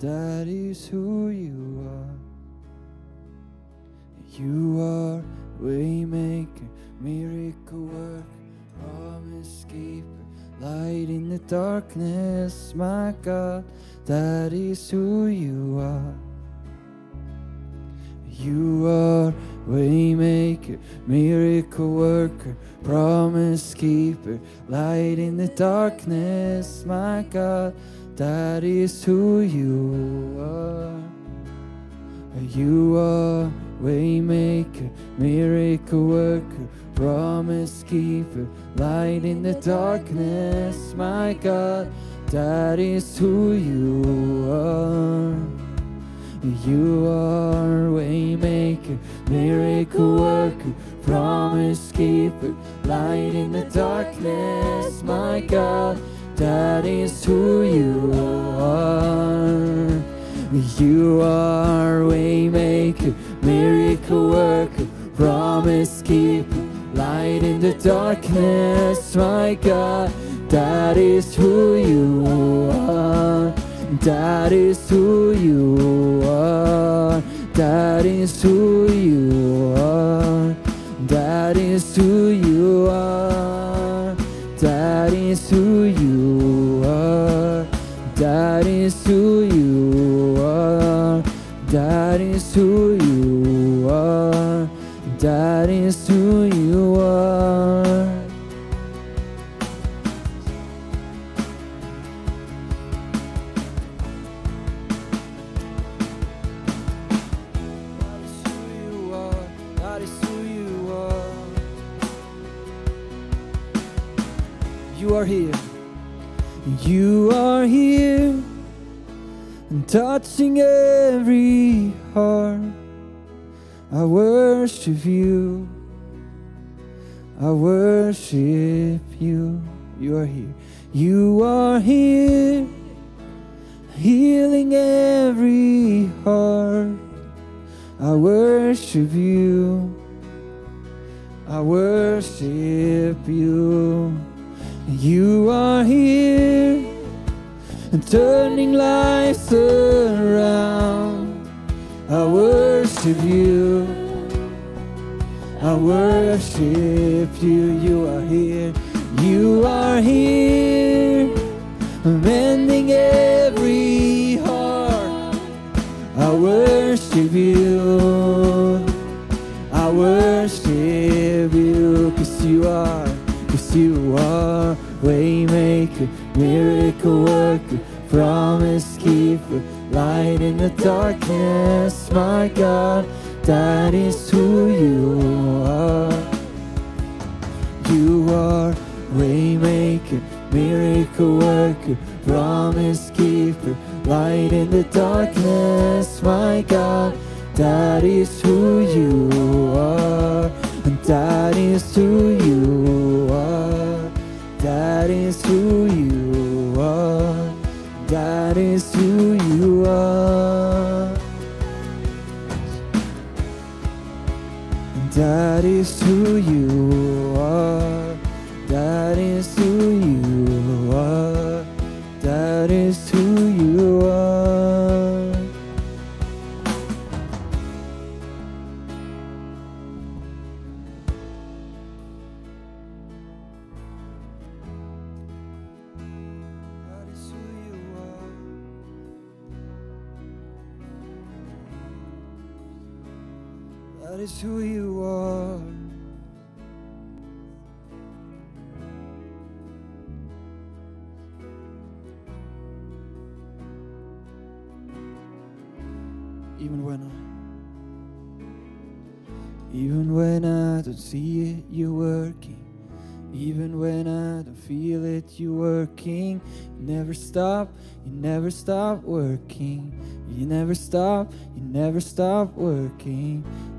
that is who you are. You are waymaker, miracle worker, promise keeper, light in the darkness, my God, that is who you are. You are waymaker, miracle worker, promise keeper, light in the darkness, my God, that is who you are. You are waymaker, miracle worker, promise keeper, light in the darkness, my God, that is who you are. You are waymaker, miracle worker, promise keeper, light in the darkness, my God, that is who you are. You are waymaker, miracle worker, promise keeper, light in the darkness, my God, that is who you are. That is who you are. That is who you are. That is who you are. That is who you are. Is who you are. That is who you are. That is who you are. Touching every heart. I worship you. I worship you. You are here. You are here. Healing every heart. I worship you. I worship you. You are here and turning lives around. I worship you. I worship you. You are here. You are here, mending every heart. I worship you. I worship you, cause you are, cause you are waymaker, miracle worker, promise keeper, light in the darkness, my God, that is who you are. You are waymaker, miracle worker, promise keeper, light in the darkness, my God. That is who you are, and that is who you are. That is who you are. That is who you are. That is who you are. That is who you are. Even when I even when I don't see it, you're working. Even when I don't feel it, you're working. You never stop, you never stop working. You never stop, you never stop working.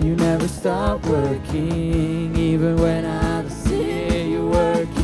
you never stop working. Even when I don't see you're working.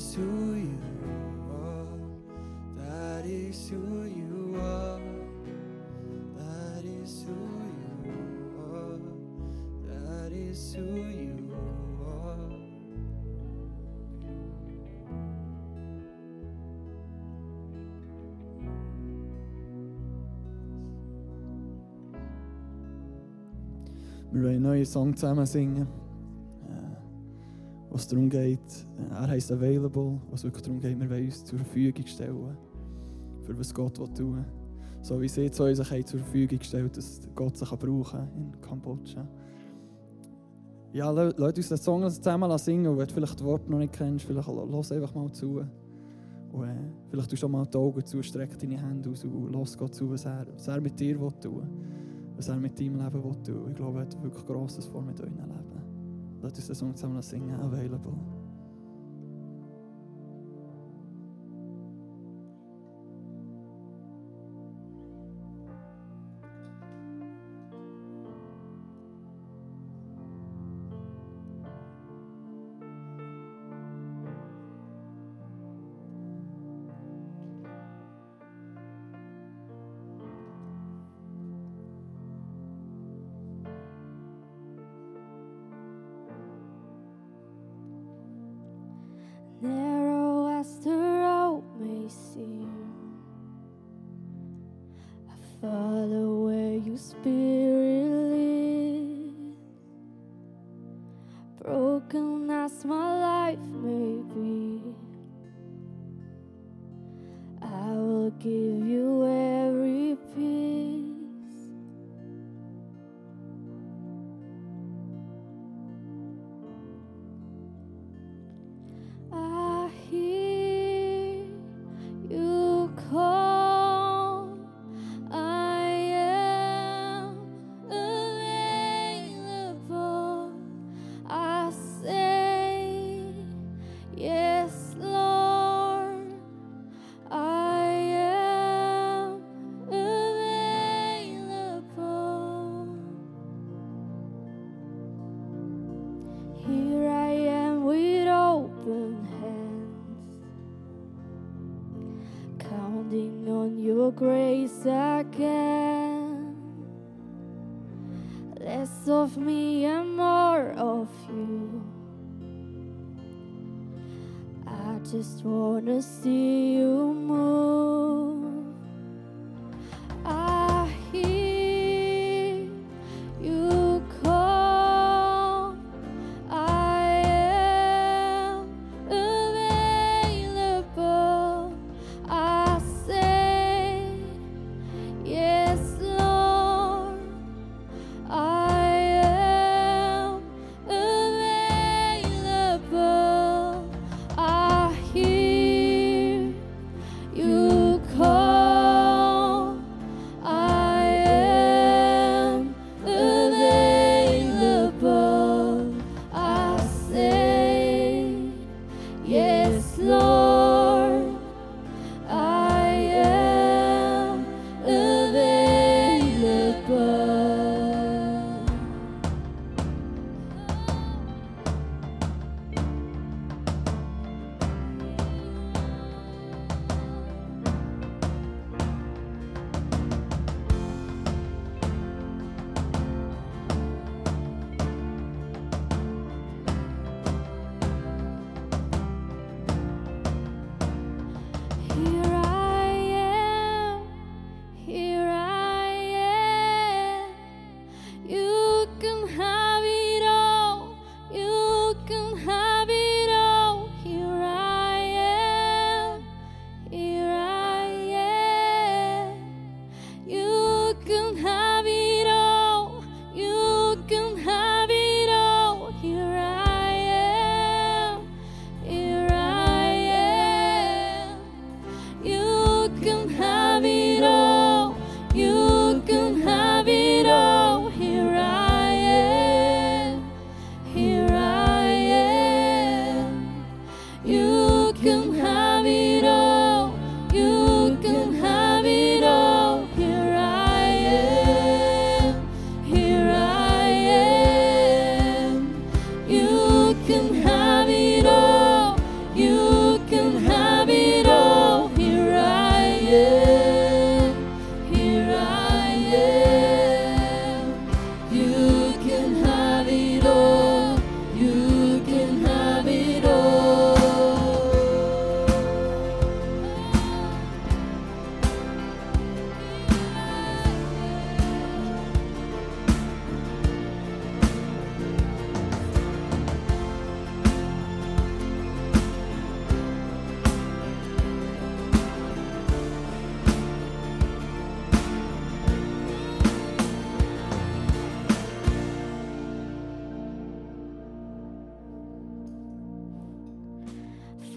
Is who you are. That is who you are. That is who you are. That is who you are. Einen neuen Song zusammen singen, äh, was darum geht, äh, er heißt Available, was wirklich darum geht, wir wollen uns zur Verfügung stellen, für was Gott will tun So wie sie sich haben zur Verfügung gestellt dass Gott sie kann brauchen in Kambodscha. Ja, lass uns den Song zusammen singen wenn du vielleicht die Worte noch nicht kennst, vielleicht lass einfach mal zu. Und, äh, vielleicht tust du mal die Augen zu, streck deine Hände aus und lass Gott zu, was er, was er mit dir will tun was er mit deinem Leben will tun Ich glaube, er hat wirklich Grosses vor mit eurem Leben. Lass uns den Song zusammen singen, Available. Spirit leads. Broken as my life may be, I will give grace again. Less of me and more of you. I just wanna see you move.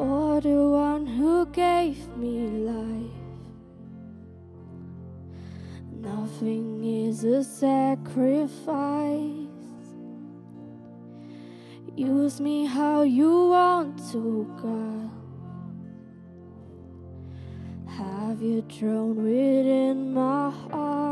for the one who gave me life. Nothing is a sacrifice. Use me how you want to, God. Have your throne within my heart.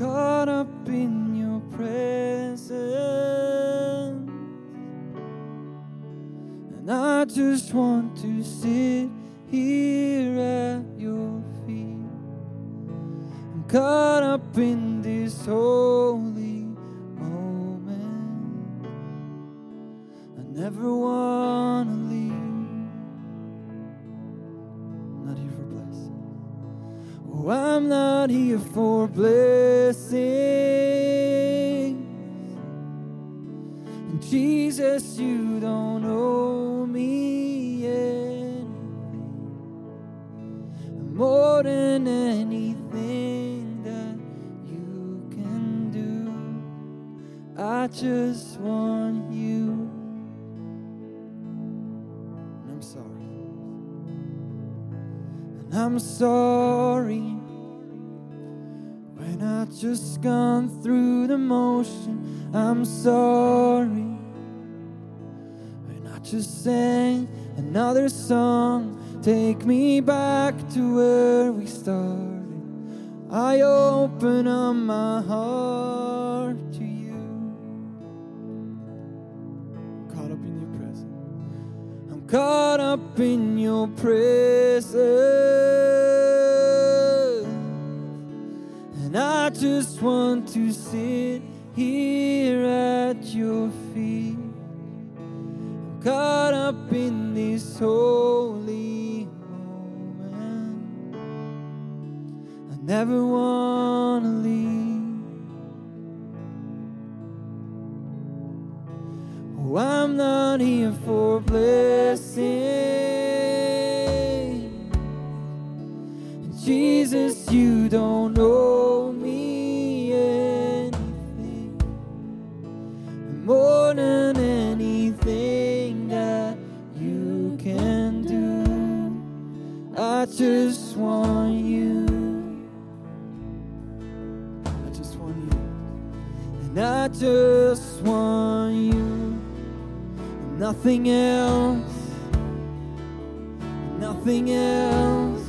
caught up in your presence. And I just want to sit here at your feet. I'm caught up in this holy moment. I never want to leave. I'm not here for. Oh, I'm not here for blessing. And Jesus, you don't owe me anything more than anything that you can do. I just want you. And I'm sorry. And I'm sorry just gone through the motion. I'm sorry when I just sang another song. Take me back to where we started. I open up my heart to you. I'm caught up in your presence. I'm caught up in your presence. And I just want to sit here at your feet. I'm caught up in this holy moment. I never want to leave. Oh, I'm not here for blessing. Nothing else. Nothing else.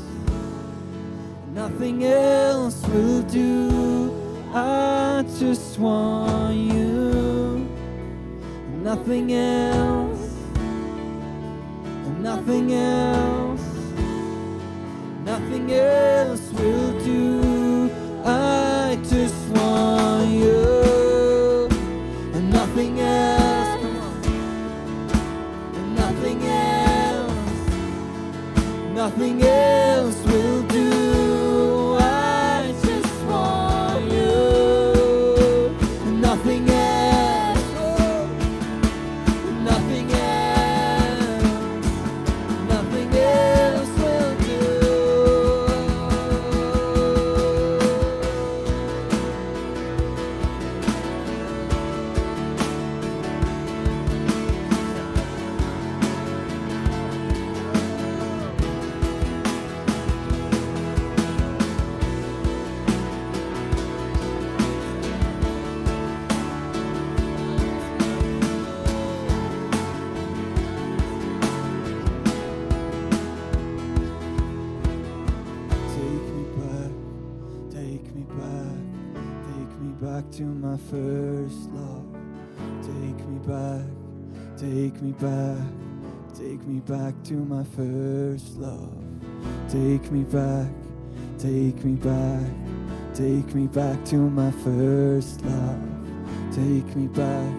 Nothing else will do. I just want you. Nothing else. Nothing else. Nothing else will do. Nothing else to my first love. Take me back, take me back, take me back to my first love. Take me back, take me back, take me back to my first love. Take me back,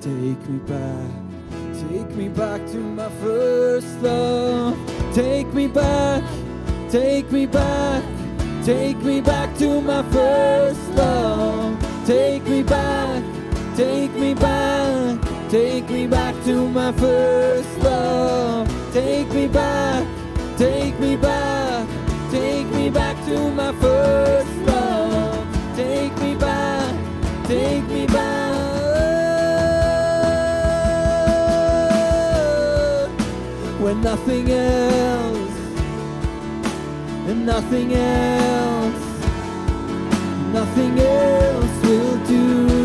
take me back, take me back to my first love. Take me back. Take me back, take me back to my first love. Take me back, take me back, take me back to my first love. Take me back, take me back, take me back to my first love. Take me back, take me back. When nothing else and nothing else, nothing else will do.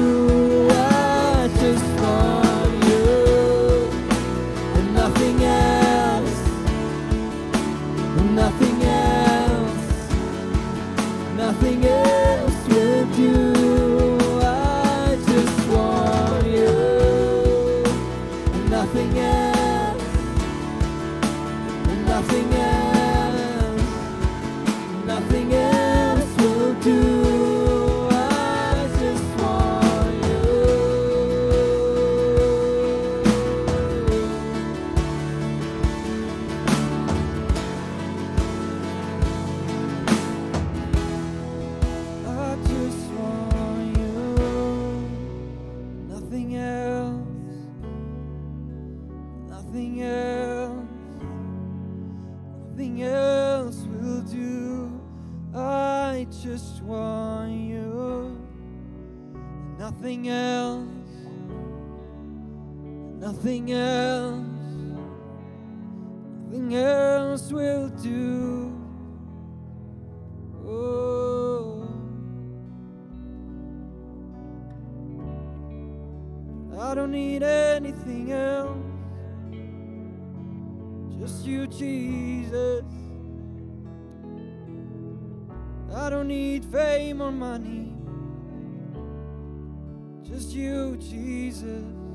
Nothing else, nothing else, nothing else will do. Oh, I don't need anything else, just you, Jesus. I don't need fame or money, you, Jesus.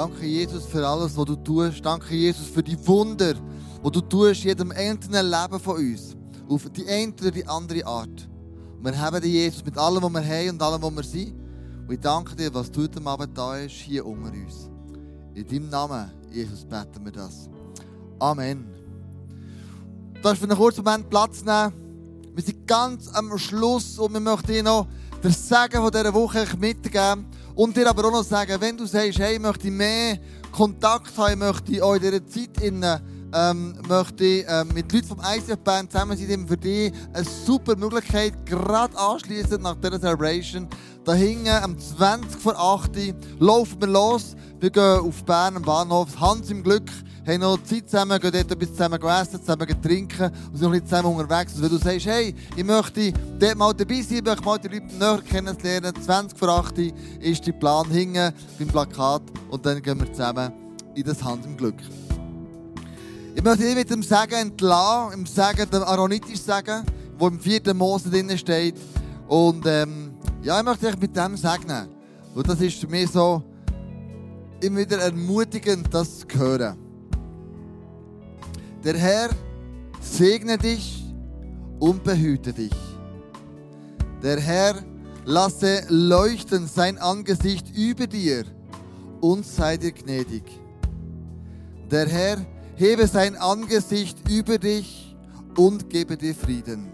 Danke, Jesus, für alles, was du tust. Danke, Jesus, für die Wunder, die du tust, jedem einzelnen Leben von uns. Auf die eine oder die andere Art. Und wir haben dich, Jesus, mit allem, was wir haben und allem, was wir sind. Und ich danke dir, was du heute Abend da ist, hier unter uns. In deinem Namen, Jesus, beten wir das. Amen. Du darfst für einen kurzen Moment Platz nehmen. Wir sind ganz am Schluss und wir möchten dir noch den Segen von dieser Woche mitgeben. Und dir aber auch noch sagen, wenn du sagst, hey, ich möchte mehr Kontakt haben, ich möchte auch in dieser Zeit innen, ähm, möchte ich, ähm, mit Leuten vom ICF-Band zusammen sein, für dich eine super Möglichkeit, gerade anschließend nach dieser Celebration, da hinten am 20 vor 8 Uhr, laufen wir los. Wir gehen auf Bern am Bahnhof, Hans im Glück, haben noch Zeit zusammen, gehen dort etwas zusammen essen, zusammen trinken und sind noch ein bisschen zusammen unterwegs. Und wenn du sagst, hey, ich möchte dort mal dabei sein, ich möchte mal die Leute näher kennenlernen, 20 vor 8 Uhr ist der Plan hinten beim Plakat und dann gehen wir zusammen in das Hans im Glück. Ich möchte dich mit dem Sagen entlassen, im Sagen, dem Aaronitisch sagen, wo im vierten Mose drin steht. Und ähm, ja, ich möchte dich mit dem segnen. Und das ist für mich so immer wieder ermutigend, das zu hören. Der Herr segne dich und behüte dich. Der Herr lasse leuchten sein Angesicht über dir und sei dir gnädig. Der Herr hebe sein Angesicht über dich und gebe dir Frieden.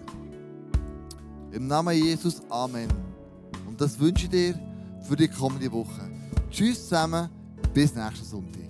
Im Namen Jesus, Amen. Und das wünsche ich dir für die kommende Woche. Tschüss zusammen, bis nächsten Sonntag.